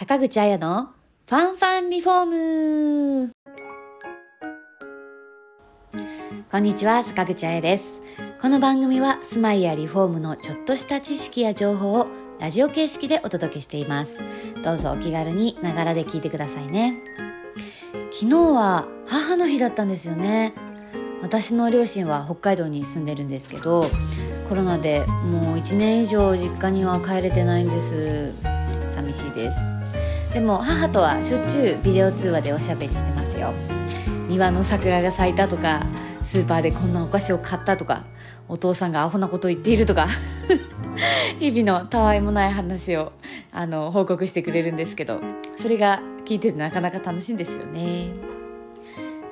坂口彩のファンファンリフォームこんにちは、坂口彩です。この番組は住まいやリフォームのちょっとした知識や情報をラジオ形式でお届けしています。どうぞお気軽にながらで聞いてくださいね。昨日は母の日だったんですよね。私の両親は北海道に住んでるんですけどコロナでもう1年以上実家には帰れてないんです寂しいですでも母とはしょっちゅうビデオ通話でおしゃべりしてますよ。庭の桜が咲いたとかスーパーでこんなお菓子を買ったとかお父さんがアホなこと言っているとか 日々のたわいもない話をあの報告してくれるんですけどそれが聞いててなかなか楽しいんですよね。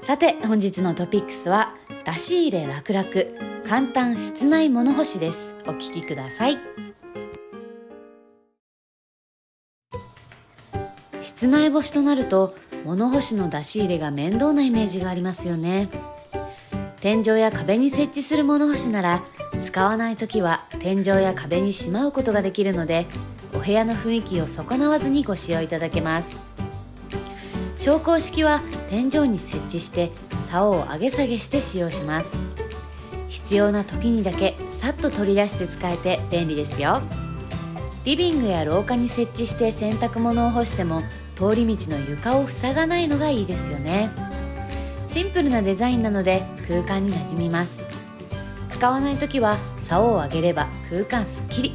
さて本日のトピックスは出し入れ楽々簡単室内物干しです。お聞きください。室内干しとなると物干しの出し入れが面倒なイメージがありますよね。天井や壁に設置する物干しなら使わない時は天井や壁にしまうことができるのでお部屋の雰囲気を損なわずにご使用いただけます。昇降式は天井に設置して竿を上げ下げして使用します。必要な時にだけさっと取り出して使えて便利ですよ。リビングや廊下に設置して洗濯物を干しても通り道の床を塞がないのがいいですよね。シンプルなデザインなので空間に馴染みます。使わない時は竿を上げれば空間すっきり。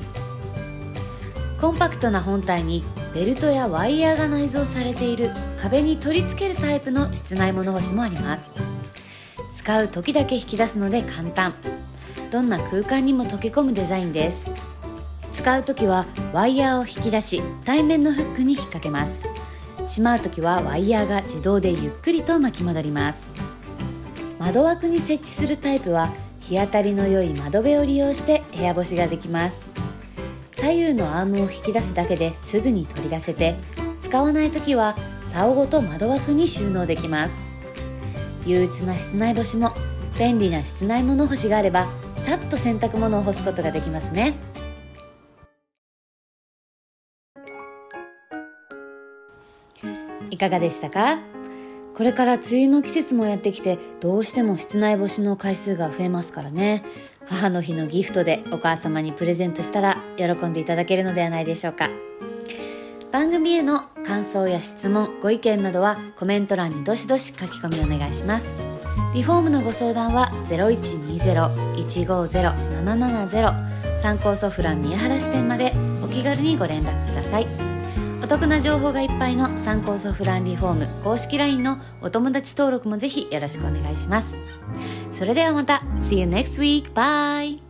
コンパクトな本体にベルトやワイヤーが内蔵されている壁に取り付けるタイプの室内物干しもあります。使う時だけ引き出すので簡単。どんな空間にも溶け込むデザインです。使う時はワイヤーを引き出し対面のフックに引っ掛けます。しまう時はワイヤーが自動でゆっくりと巻き戻ります。窓枠に設置するタイプは日当たりの良い窓辺を利用して部屋干しができます。左右のアームを引き出すだけですぐに取り出せて使わない時は竿ごと窓枠に収納できます。憂鬱な室内干しも便利な室内物干しがあればさっと洗濯物を干すことができますね。いかがでしたか？これから梅雨の季節もやってきてどうしても室内干しの回数が増えますからね。母の日のギフトでお母様にプレゼントしたら喜んでいただけるのではないでしょうか。番組への感想や質問ご意見などはコメント欄にどしどし書き込みお願いします。リフォームのご相談は0120-150-770参考ソフラン宮原支店までお気軽にご連絡ください。お得な情報がいっぱいの参考ソフランリフォーム公式 LINE のお友達登録もぜひよろしくお願いします。それではまた See you next week! Bye!